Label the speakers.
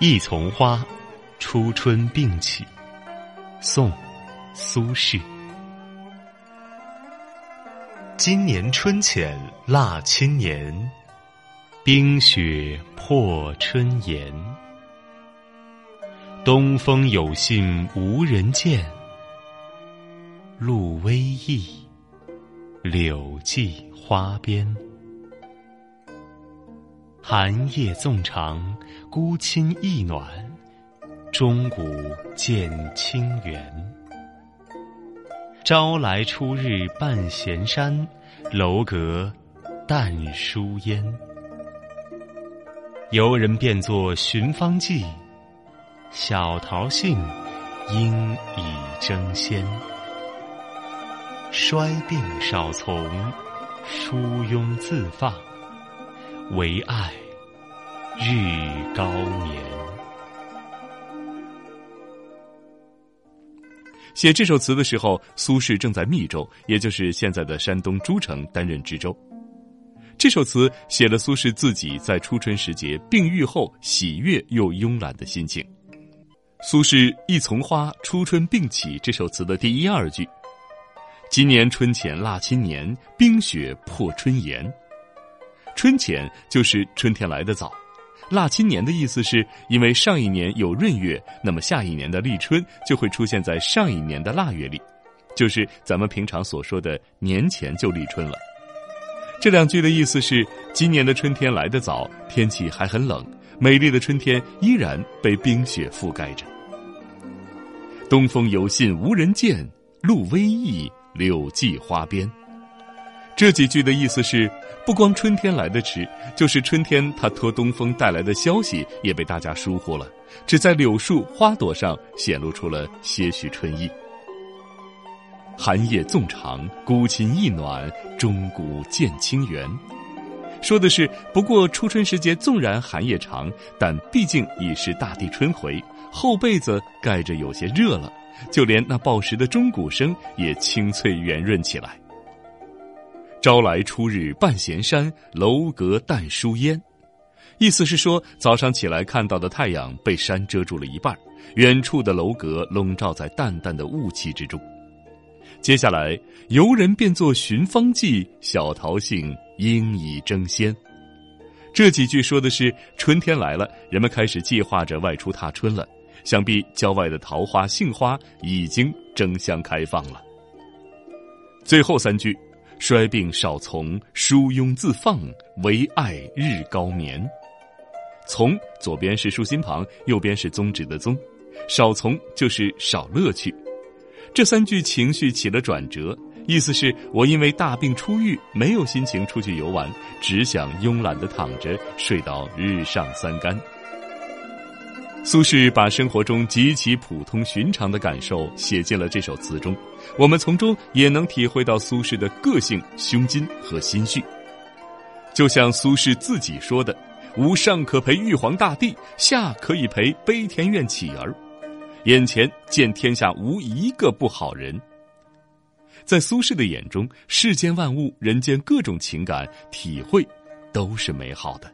Speaker 1: 一丛花，初春并起。宋，苏轼。今年春浅腊七年，冰雪破春岩。东风有信无人见，露微意，柳际花边。寒夜纵长，孤衾一暖，钟鼓见清源。朝来初日半闲山，楼阁淡疏烟。游人便作寻芳记，小桃杏应已争先。衰病少从，疏庸自放，唯爱日高眠。
Speaker 2: 写这首词的时候，苏轼正在密州，也就是现在的山东诸城担任知州。这首词写了苏轼自己在初春时节病愈后喜悦又慵懒的心情。苏轼“一丛花，初春并起”这首词的第一二句：“今年春浅腊七年，冰雪破春岩。”春浅就是春天来得早。腊七年的意思是因为上一年有闰月，那么下一年的立春就会出现在上一年的腊月里，就是咱们平常所说的年前就立春了。这两句的意思是，今年的春天来得早，天气还很冷，美丽的春天依然被冰雪覆盖着。东风有信无人见，露微意柳际花边。这几句的意思是。不光春天来得迟，就是春天它托东风带来的消息也被大家疏忽了，只在柳树花朵上显露出了些许春意。寒夜纵长，孤衾一暖，钟鼓见清源。说的是，不过初春时节纵然寒夜长，但毕竟已是大地春回，厚被子盖着有些热了，就连那报时的钟鼓声也清脆圆润起来。朝来初日半闲山，楼阁淡疏烟。意思是说，早上起来看到的太阳被山遮住了一半，远处的楼阁笼罩在淡淡的雾气之中。接下来，游人便作寻芳记，小桃杏应已争先。这几句说的是春天来了，人们开始计划着外出踏春了。想必郊外的桃花、杏花已经争相开放了。最后三句。衰病少从，疏庸自放，唯爱日高眠。从左边是竖心旁，右边是宗旨的宗，少从就是少乐趣。这三句情绪起了转折，意思是我因为大病初愈，没有心情出去游玩，只想慵懒的躺着睡到日上三竿。苏轼把生活中极其普通寻常的感受写进了这首词中，我们从中也能体会到苏轼的个性、胸襟和心绪。就像苏轼自己说的：“吾上可陪玉皇大帝，下可以陪悲天院乞儿，眼前见天下无一个不好人。”在苏轼的眼中，世间万物、人间各种情感体会，都是美好的。